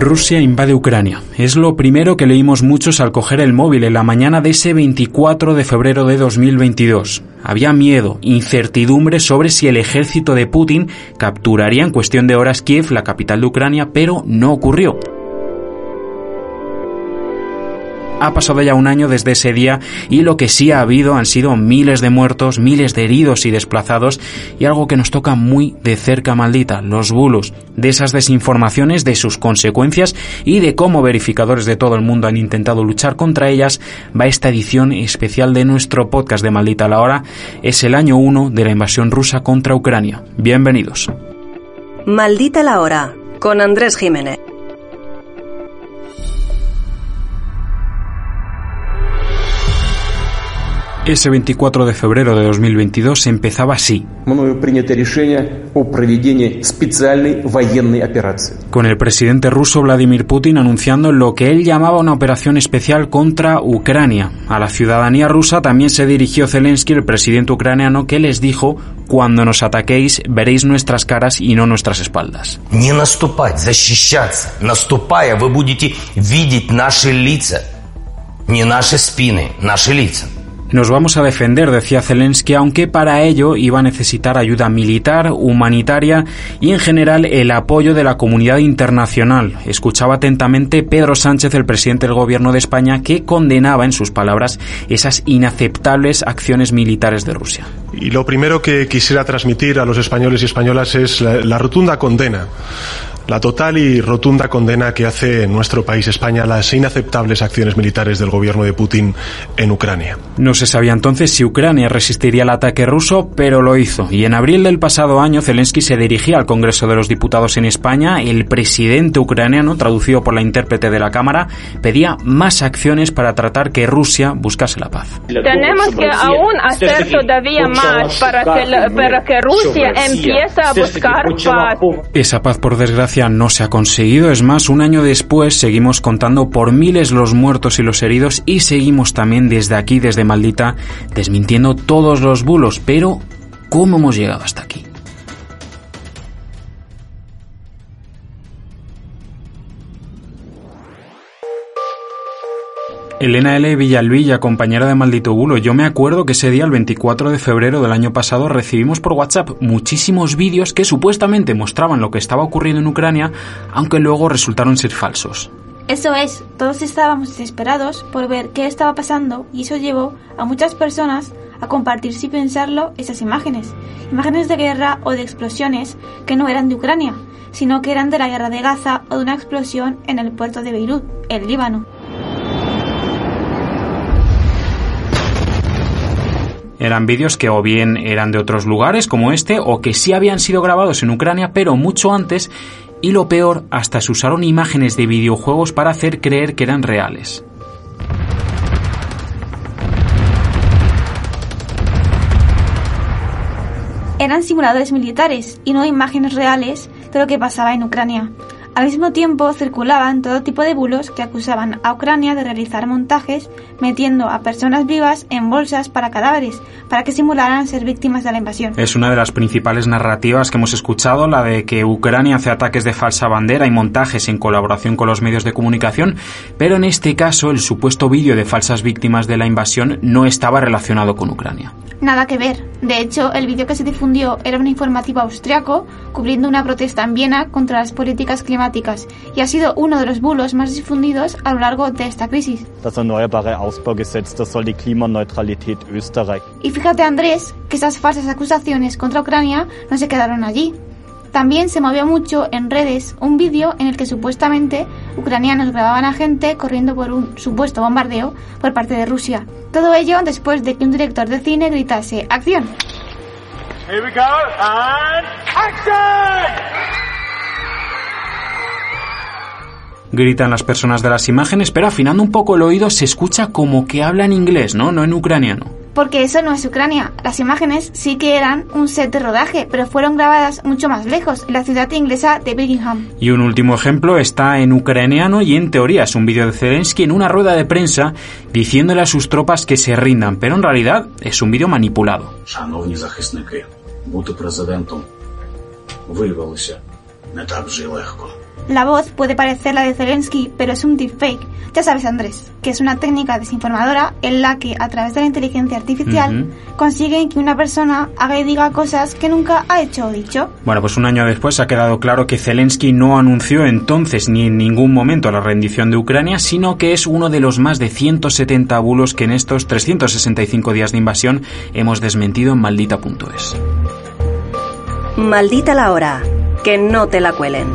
Rusia invade Ucrania. Es lo primero que leímos muchos al coger el móvil en la mañana de ese 24 de febrero de 2022. Había miedo, incertidumbre sobre si el ejército de Putin capturaría en cuestión de horas Kiev, la capital de Ucrania, pero no ocurrió. Ha pasado ya un año desde ese día y lo que sí ha habido han sido miles de muertos, miles de heridos y desplazados y algo que nos toca muy de cerca maldita, los bulos, de esas desinformaciones, de sus consecuencias y de cómo verificadores de todo el mundo han intentado luchar contra ellas, va esta edición especial de nuestro podcast de Maldita la Hora. Es el año 1 de la invasión rusa contra Ucrania. Bienvenidos. Maldita la Hora, con Andrés Jiménez. Ese 24 de febrero de 2022 empezaba así. Con el presidente ruso Vladimir Putin anunciando lo que él llamaba una operación especial contra Ucrania. A la ciudadanía rusa también se dirigió Zelensky, el presidente ucraniano, que les dijo, cuando nos ataquéis veréis nuestras caras y no nuestras espaldas. Не наступать, защищаться. Наступая, вы будете видеть наши лица. Не наши спины, наши лица. Nos vamos a defender, decía Zelensky, aunque para ello iba a necesitar ayuda militar, humanitaria y en general el apoyo de la comunidad internacional. Escuchaba atentamente Pedro Sánchez, el presidente del gobierno de España, que condenaba en sus palabras esas inaceptables acciones militares de Rusia. Y lo primero que quisiera transmitir a los españoles y españolas es la, rotunda condena la total y rotunda condena que hace en nuestro país España las inaceptables acciones militares del gobierno de Putin en Ucrania. No se sabía entonces si Ucrania resistiría al ataque ruso, pero lo hizo. Y en abril del pasado año Zelensky se dirigía al Congreso de los Diputados en España. El presidente ucraniano, traducido por la intérprete de la Cámara, pedía más acciones para tratar que Rusia buscase la paz. Tenemos que aún hacer todavía más para que, para que Rusia empiece a buscar paz. Esa paz, por desgracia, no se ha conseguido. Es más, un año después seguimos contando por miles los muertos y los heridos y seguimos también desde aquí, desde Maldita, desmintiendo todos los bulos. Pero, ¿cómo hemos llegado hasta aquí? Elena L. Villalvilla, compañera de Maldito Bulo. Yo me acuerdo que ese día, el 24 de febrero del año pasado, recibimos por WhatsApp muchísimos vídeos que supuestamente mostraban lo que estaba ocurriendo en Ucrania, aunque luego resultaron ser falsos. Eso es, todos estábamos desesperados por ver qué estaba pasando y eso llevó a muchas personas a compartir sin pensarlo esas imágenes. Imágenes de guerra o de explosiones que no eran de Ucrania, sino que eran de la guerra de Gaza o de una explosión en el puerto de Beirut, el Líbano. Eran vídeos que o bien eran de otros lugares como este o que sí habían sido grabados en Ucrania pero mucho antes y lo peor, hasta se usaron imágenes de videojuegos para hacer creer que eran reales. Eran simuladores militares y no imágenes reales de lo que pasaba en Ucrania. Al mismo tiempo circulaban todo tipo de bulos que acusaban a Ucrania de realizar montajes metiendo a personas vivas en bolsas para cadáveres, para que simularan ser víctimas de la invasión. Es una de las principales narrativas que hemos escuchado, la de que Ucrania hace ataques de falsa bandera y montajes en colaboración con los medios de comunicación, pero en este caso el supuesto vídeo de falsas víctimas de la invasión no estaba relacionado con Ucrania. Nada que ver. De hecho, el vídeo que se difundió era un informativo austriaco cubriendo una protesta en Viena contra las políticas climáticas y ha sido uno de los bulos más difundidos a lo largo de esta crisis. Das erneuerbare Ausbaugesetz, das soll die Klimaneutralität Österreich. Y fíjate, Andrés, que esas falsas acusaciones contra Ucrania no se quedaron allí. También se movió mucho en redes un vídeo en el que supuestamente ucranianos grababan a gente corriendo por un supuesto bombardeo por parte de Rusia. Todo ello después de que un director de cine gritase ¡Acción! gritan las personas de las imágenes, pero afinando un poco el oído se escucha como que hablan inglés, ¿no? No en ucraniano. Porque eso no es Ucrania. Las imágenes sí que eran un set de rodaje, pero fueron grabadas mucho más lejos, en la ciudad inglesa de Birmingham. Y un último ejemplo está en ucraniano y en teoría es un vídeo de Zelensky en una rueda de prensa diciéndole a sus tropas que se rindan, pero en realidad es un vídeo manipulado. La voz puede parecer la de Zelensky, pero es un deepfake. Ya sabes, Andrés, que es una técnica desinformadora en la que, a través de la inteligencia artificial, consiguen que una persona haga y diga cosas que nunca ha hecho o dicho. Bueno, pues un año después ha quedado claro que Zelensky no anunció entonces ni en ningún momento la rendición de Ucrania, sino que es uno de los más de 170 bulos que en estos 365 días de invasión hemos desmentido en maldita.es. Maldita la hora. Que no te la cuelen.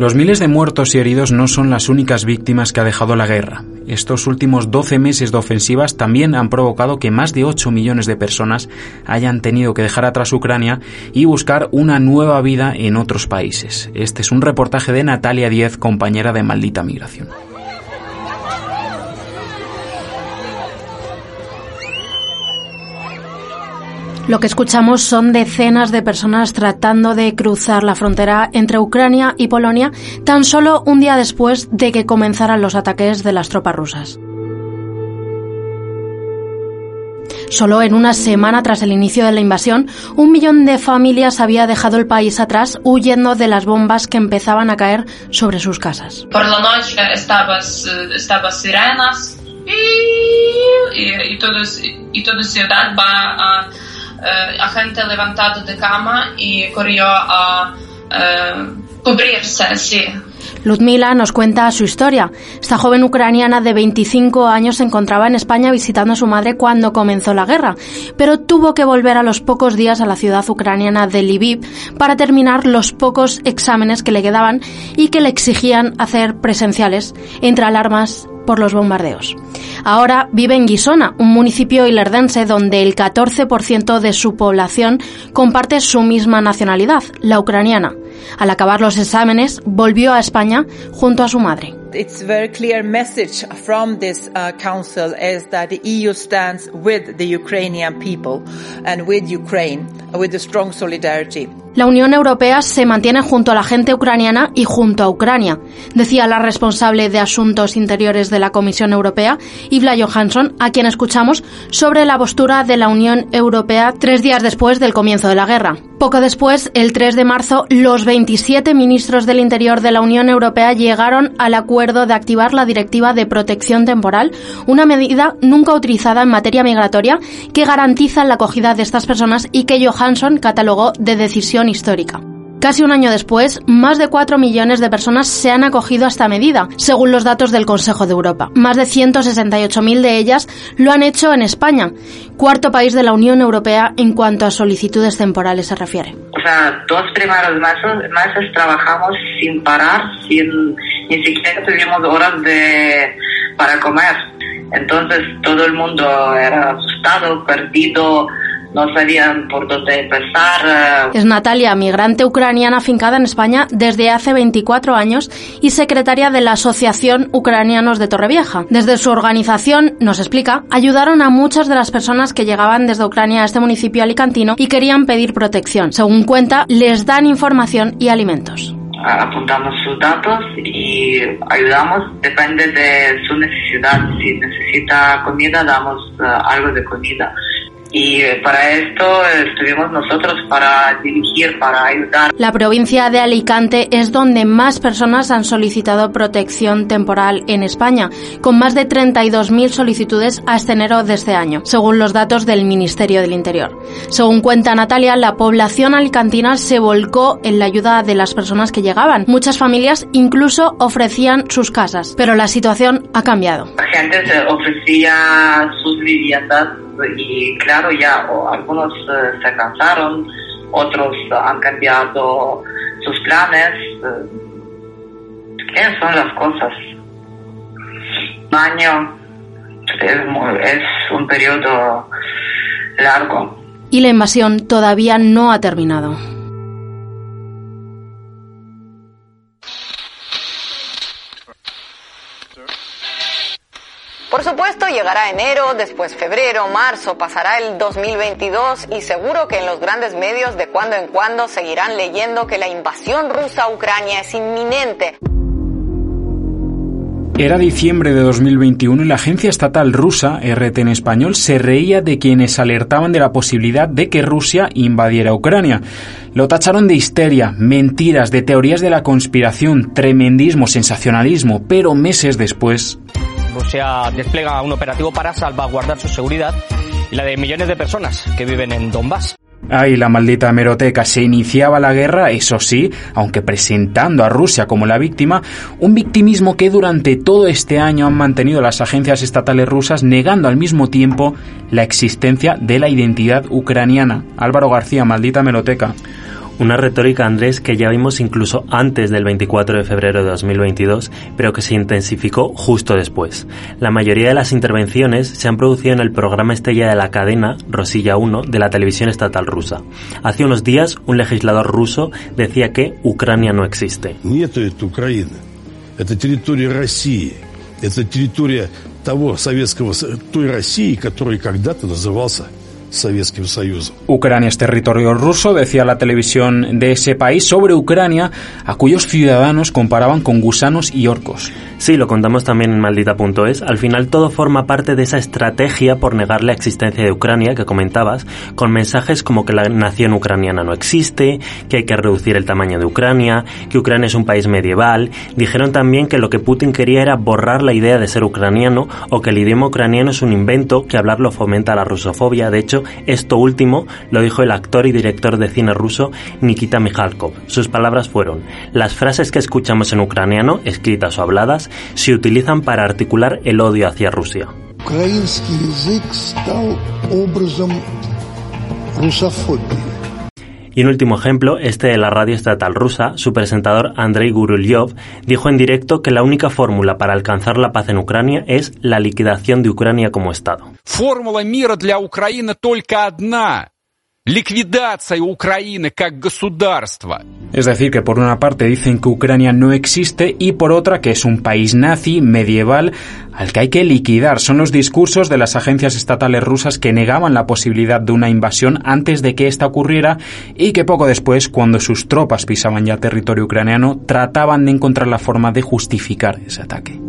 Los miles de muertos y heridos no son las únicas víctimas que ha dejado la guerra. Estos últimos 12 meses de ofensivas también han provocado que más de 8 millones de personas hayan tenido que dejar atrás Ucrania y buscar una nueva vida en otros países. Este es un reportaje de Natalia Diez, compañera de Maldita Migración. Lo que escuchamos son decenas de personas tratando de cruzar la frontera entre Ucrania y Polonia tan solo un día después de que comenzaran los ataques de las tropas rusas. Solo en una semana tras el inicio de la invasión, un millón de familias había dejado el país atrás huyendo de las bombas que empezaban a caer sobre sus casas. Por la noche estaban sirenas y, y, todo, y toda ciudad va a a gente levantado de cama y corrió a cubrirse, sí. Ludmila nos cuenta su historia. Esta joven ucraniana de 25 años se encontraba en España visitando a su madre cuando comenzó la guerra, pero tuvo que volver a los pocos días a la ciudad ucraniana de Lviv para terminar los pocos exámenes que le quedaban y que le exigían hacer presenciales, entre alarmas por los bombardeos. Ahora vive en Guisona, un municipio ilerdense donde el 14% de su población comparte su misma nacionalidad, la ucraniana. Al acabar los exámenes, volvió a España junto a su madre. It's very clear message from this council is that the EU stands with the Ukrainian people and with Ukraine with a strong solidarity. La Unión Europea se mantiene junto a la gente ucraniana y junto a Ucrania, decía la responsable de Asuntos Interiores de la Comisión Europea, Ivla Johansson, a quien escuchamos sobre la postura de la Unión Europea tres días después del comienzo de la guerra. Poco después, el 3 de marzo, los 27 ministros del Interior de la Unión Europea llegaron al acuerdo de activar la Directiva de Protección Temporal, una medida nunca utilizada en materia migratoria que garantiza la acogida de estas personas y que Johansson catalogó de decisión histórica. Casi un año después, más de 4 millones de personas se han acogido a esta medida, según los datos del Consejo de Europa. Más de 168.000 de ellas lo han hecho en España, cuarto país de la Unión Europea en cuanto a solicitudes temporales se refiere. O sea, dos primeros meses, meses trabajamos sin parar, sin ni siquiera tuvimos horas de para comer. Entonces todo el mundo era asustado, perdido, no sabían por dónde empezar. Es Natalia, migrante ucraniana afincada en España desde hace 24 años y secretaria de la Asociación Ucranianos de Torrevieja. Desde su organización, nos explica, ayudaron a muchas de las personas que llegaban desde Ucrania a este municipio alicantino y querían pedir protección. Según cuenta, les dan información y alimentos apuntamos sus datos y ayudamos, depende de su necesidad. Si necesita comida, damos algo de comida y para esto estuvimos nosotros para dirigir, para ayudar. La provincia de Alicante es donde más personas han solicitado protección temporal en España, con más de 32.000 solicitudes hasta enero de este año, según los datos del Ministerio del Interior. Según cuenta Natalia, la población alicantina se volcó en la ayuda de las personas que llegaban. Muchas familias incluso ofrecían sus casas, pero la situación ha cambiado. La gente se ofrecía sus viviendas y claro, ya algunos eh, se cansaron, otros han cambiado sus planes. ¿Qué son las cosas? Año es, es un periodo largo. Y la invasión todavía no ha terminado. Llegará enero, después febrero, marzo, pasará el 2022 y seguro que en los grandes medios de cuando en cuando seguirán leyendo que la invasión rusa a Ucrania es inminente. Era diciembre de 2021 y la agencia estatal rusa, RT en español, se reía de quienes alertaban de la posibilidad de que Rusia invadiera Ucrania. Lo tacharon de histeria, mentiras, de teorías de la conspiración, tremendismo, sensacionalismo, pero meses después... Rusia despliega un operativo para salvaguardar su seguridad y la de millones de personas que viven en Donbass. Ay, la maldita hemeroteca. Se iniciaba la guerra, eso sí, aunque presentando a Rusia como la víctima, un victimismo que durante todo este año han mantenido las agencias estatales rusas negando al mismo tiempo la existencia de la identidad ucraniana. Álvaro García, maldita hemeroteca. Una retórica, Andrés, que ya vimos incluso antes del 24 de febrero de 2022, pero que se intensificó justo después. La mayoría de las intervenciones se han producido en el programa estrella de la cadena, Rosilla 1, de la televisión estatal rusa. Hace unos días, un legislador ruso decía que Ucrania no existe. Это территория России. Это территория того советского, той России, который когда-то назывался Ucrania es territorio ruso, decía la televisión de ese país sobre Ucrania, a cuyos ciudadanos comparaban con gusanos y orcos. Sí, lo contamos también en maldita.es. Al final todo forma parte de esa estrategia por negar la existencia de Ucrania que comentabas, con mensajes como que la nación ucraniana no existe, que hay que reducir el tamaño de Ucrania, que Ucrania es un país medieval. Dijeron también que lo que Putin quería era borrar la idea de ser ucraniano o que el idioma ucraniano es un invento, que hablarlo fomenta la rusofobia. De hecho, esto último lo dijo el actor y director de cine ruso Nikita Mikhalkov. Sus palabras fueron, las frases que escuchamos en ucraniano, escritas o habladas, se utilizan para articular el odio hacia Rusia. Y un último ejemplo, este de la radio estatal rusa, su presentador Andrei Gurulyov dijo en directo que la única fórmula para alcanzar la paz en Ucrania es la liquidación de Ucrania como Estado. Fórmula мира для Украины только одна Liquidación Ucrania как государства. Es decir, que por una parte dicen que Ucrania no existe y por otra que es un país nazi medieval al que hay que liquidar. Son los discursos de las agencias estatales rusas que negaban la posibilidad de una invasión antes de que esta ocurriera y que poco después, cuando sus tropas pisaban ya territorio ucraniano, trataban de encontrar la forma de justificar ese ataque.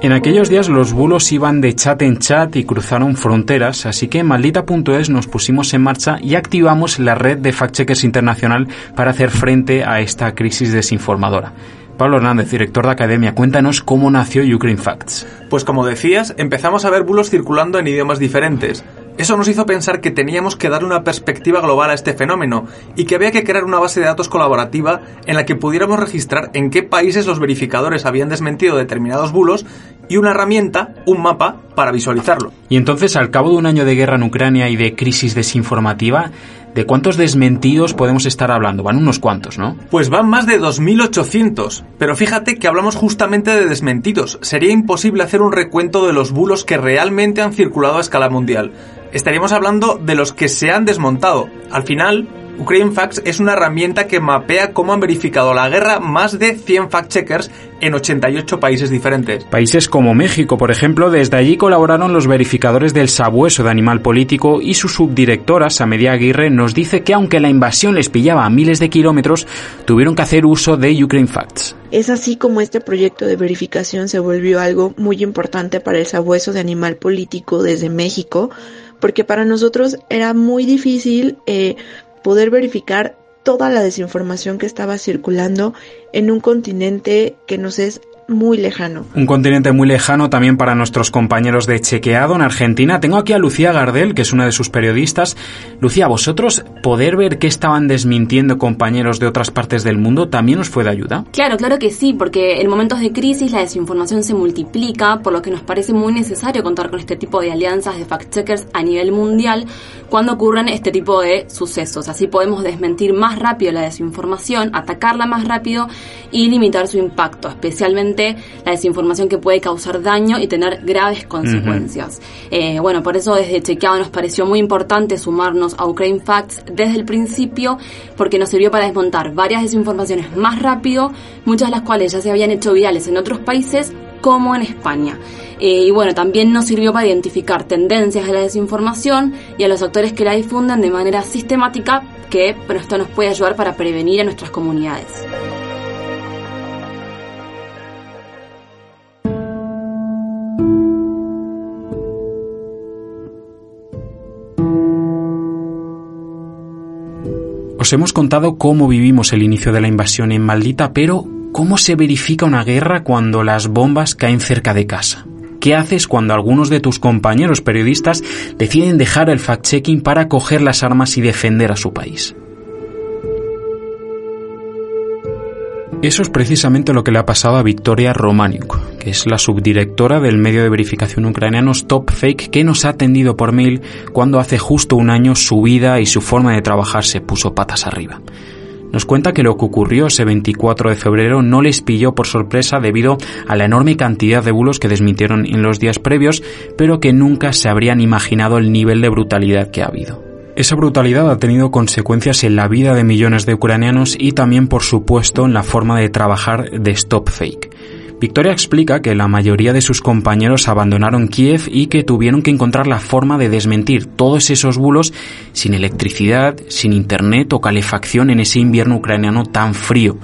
En aquellos días los bulos iban de chat en chat y cruzaron fronteras, así que en maldita.es nos pusimos en marcha y activamos la red de fact-checkers internacional para hacer frente a esta crisis desinformadora. Pablo Hernández, director de Academia, cuéntanos cómo nació Ukraine Facts. Pues como decías, empezamos a ver bulos circulando en idiomas diferentes. Eso nos hizo pensar que teníamos que dar una perspectiva global a este fenómeno y que había que crear una base de datos colaborativa en la que pudiéramos registrar en qué países los verificadores habían desmentido determinados bulos y una herramienta, un mapa, para visualizarlo. Y entonces, al cabo de un año de guerra en Ucrania y de crisis desinformativa, ¿De cuántos desmentidos podemos estar hablando? Van unos cuantos, ¿no? Pues van más de 2.800. Pero fíjate que hablamos justamente de desmentidos. Sería imposible hacer un recuento de los bulos que realmente han circulado a escala mundial estaríamos hablando de los que se han desmontado. Al final, Ukraine Facts es una herramienta que mapea cómo han verificado la guerra más de 100 fact-checkers en 88 países diferentes. Países como México, por ejemplo, desde allí colaboraron los verificadores del sabueso de animal político y su subdirectora, Samedia Aguirre, nos dice que aunque la invasión les pillaba a miles de kilómetros, tuvieron que hacer uso de Ukraine Facts. Es así como este proyecto de verificación se volvió algo muy importante para el sabueso de animal político desde México, porque para nosotros era muy difícil eh, poder verificar toda la desinformación que estaba circulando en un continente que nos es muy lejano. Un continente muy lejano también para nuestros compañeros de Chequeado en Argentina. Tengo aquí a Lucía Gardel, que es una de sus periodistas. Lucía, ¿vosotros poder ver qué estaban desmintiendo compañeros de otras partes del mundo también os fue de ayuda? Claro, claro que sí, porque en momentos de crisis la desinformación se multiplica, por lo que nos parece muy necesario contar con este tipo de alianzas de fact-checkers a nivel mundial cuando ocurren este tipo de sucesos. Así podemos desmentir más rápido la desinformación, atacarla más rápido y limitar su impacto, especialmente la desinformación que puede causar daño y tener graves consecuencias. Eh, bueno, por eso desde Chequeado nos pareció muy importante sumarnos a Ukraine Facts desde el principio, porque nos sirvió para desmontar varias desinformaciones más rápido, muchas de las cuales ya se habían hecho virales en otros países como en España. Eh, y bueno, también nos sirvió para identificar tendencias de la desinformación y a los actores que la difunden de manera sistemática, que esto nos puede ayudar para prevenir a nuestras comunidades. Os hemos contado cómo vivimos el inicio de la invasión en Maldita, pero ¿cómo se verifica una guerra cuando las bombas caen cerca de casa? ¿Qué haces cuando algunos de tus compañeros periodistas deciden dejar el fact-checking para coger las armas y defender a su país? Eso es precisamente lo que le ha pasado a Victoria Romaniuk, que es la subdirectora del medio de verificación ucraniano Stop Fake, que nos ha atendido por mail cuando hace justo un año su vida y su forma de trabajar se puso patas arriba. Nos cuenta que lo que ocurrió ese 24 de febrero no les pilló por sorpresa debido a la enorme cantidad de bulos que desmintieron en los días previos, pero que nunca se habrían imaginado el nivel de brutalidad que ha habido. Esa brutalidad ha tenido consecuencias en la vida de millones de ucranianos y también, por supuesto, en la forma de trabajar de Stop Fake. Victoria explica que la mayoría de sus compañeros abandonaron Kiev y que tuvieron que encontrar la forma de desmentir todos esos bulos sin electricidad, sin internet o calefacción en ese invierno ucraniano tan frío.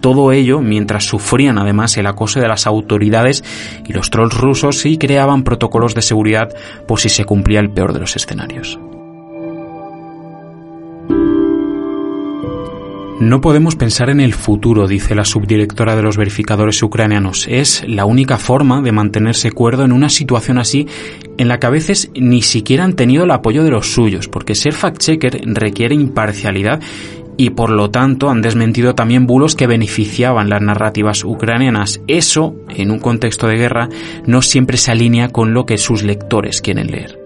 Todo ello mientras sufrían además el acoso de las autoridades y los trolls rusos y creaban protocolos de seguridad por si se cumplía el peor de los escenarios. No podemos pensar en el futuro, dice la subdirectora de los verificadores ucranianos. Es la única forma de mantenerse cuerdo en una situación así en la que a veces ni siquiera han tenido el apoyo de los suyos, porque ser fact-checker requiere imparcialidad y por lo tanto han desmentido también bulos que beneficiaban las narrativas ucranianas. Eso, en un contexto de guerra, no siempre se alinea con lo que sus lectores quieren leer.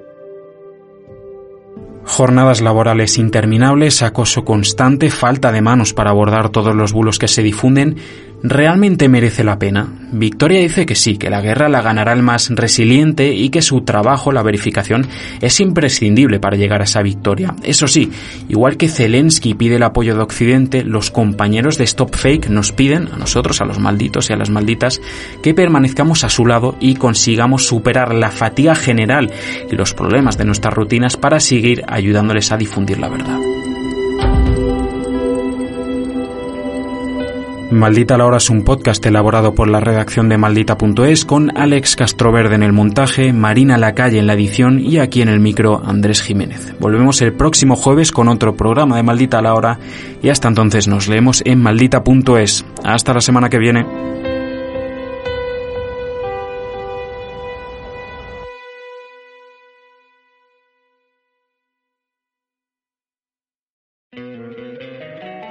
Jornadas laborales interminables, acoso constante, falta de manos para abordar todos los bulos que se difunden ¿Realmente merece la pena? Victoria dice que sí, que la guerra la ganará el más resiliente y que su trabajo, la verificación, es imprescindible para llegar a esa victoria. Eso sí, igual que Zelensky pide el apoyo de Occidente, los compañeros de Stop Fake nos piden, a nosotros, a los malditos y a las malditas, que permanezcamos a su lado y consigamos superar la fatiga general y los problemas de nuestras rutinas para seguir ayudándoles a difundir la verdad. Maldita la hora es un podcast elaborado por la redacción de maldita.es con Alex Castroverde en el montaje, Marina Lacalle en la edición y aquí en el micro Andrés Jiménez. Volvemos el próximo jueves con otro programa de Maldita la hora y hasta entonces nos leemos en maldita.es. Hasta la semana que viene.